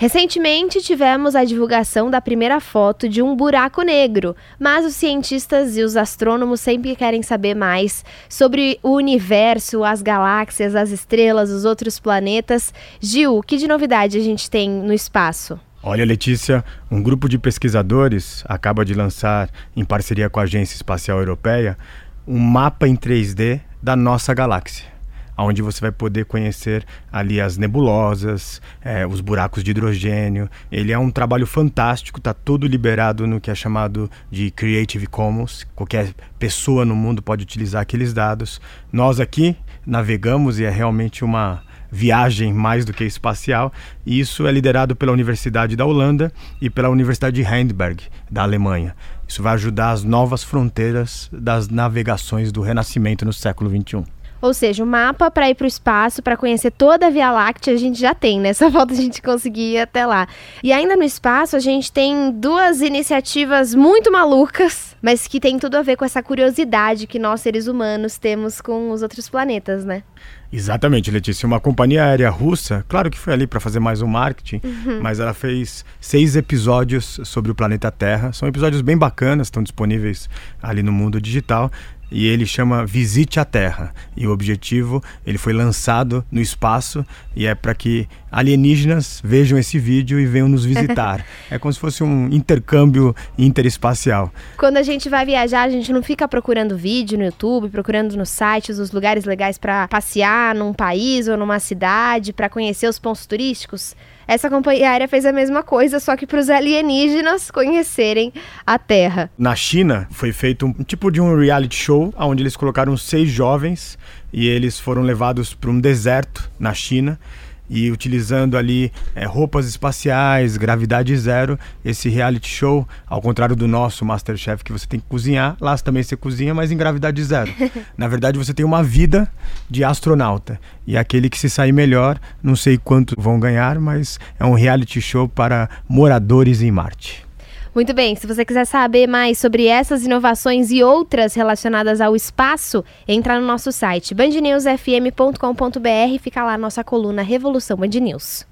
Recentemente tivemos a divulgação da primeira foto de um buraco negro, mas os cientistas e os astrônomos sempre querem saber mais sobre o universo, as galáxias, as estrelas, os outros planetas. Gil, que de novidade a gente tem no espaço? Olha, Letícia, um grupo de pesquisadores acaba de lançar, em parceria com a Agência Espacial Europeia, um mapa em 3D da nossa galáxia onde você vai poder conhecer ali as nebulosas, é, os buracos de hidrogênio. Ele é um trabalho fantástico, está todo liberado no que é chamado de Creative Commons. Qualquer pessoa no mundo pode utilizar aqueles dados. Nós aqui navegamos e é realmente uma viagem mais do que espacial. E isso é liderado pela Universidade da Holanda e pela Universidade de Heidelberg, da Alemanha. Isso vai ajudar as novas fronteiras das navegações do Renascimento no século XXI. Ou seja, o mapa para ir para o espaço, para conhecer toda a Via Láctea, a gente já tem, né? Só falta a gente conseguir ir até lá. E ainda no espaço, a gente tem duas iniciativas muito malucas, mas que tem tudo a ver com essa curiosidade que nós, seres humanos, temos com os outros planetas, né? Exatamente, Letícia. Uma companhia aérea russa, claro que foi ali para fazer mais um marketing, uhum. mas ela fez seis episódios sobre o planeta Terra. São episódios bem bacanas, estão disponíveis ali no mundo digital e ele chama Visite a Terra. E o objetivo, ele foi lançado no espaço e é para que alienígenas vejam esse vídeo e venham nos visitar. é como se fosse um intercâmbio interespacial. Quando a gente vai viajar, a gente não fica procurando vídeo no YouTube, procurando nos sites os lugares legais para passear num país ou numa cidade, para conhecer os pontos turísticos. Essa companhia aérea fez a mesma coisa, só que para os alienígenas conhecerem a Terra. Na China, foi feito um tipo de um reality show, onde eles colocaram seis jovens e eles foram levados para um deserto na China e utilizando ali é, roupas espaciais, gravidade zero, esse reality show, ao contrário do nosso Masterchef que você tem que cozinhar, lá também você cozinha, mas em gravidade zero. Na verdade, você tem uma vida de astronauta e aquele que se sair melhor, não sei quanto vão ganhar, mas é um reality show para moradores em Marte. Muito bem, se você quiser saber mais sobre essas inovações e outras relacionadas ao espaço, entra no nosso site bandnewsfm.com.br e fica lá a nossa coluna Revolução Band News.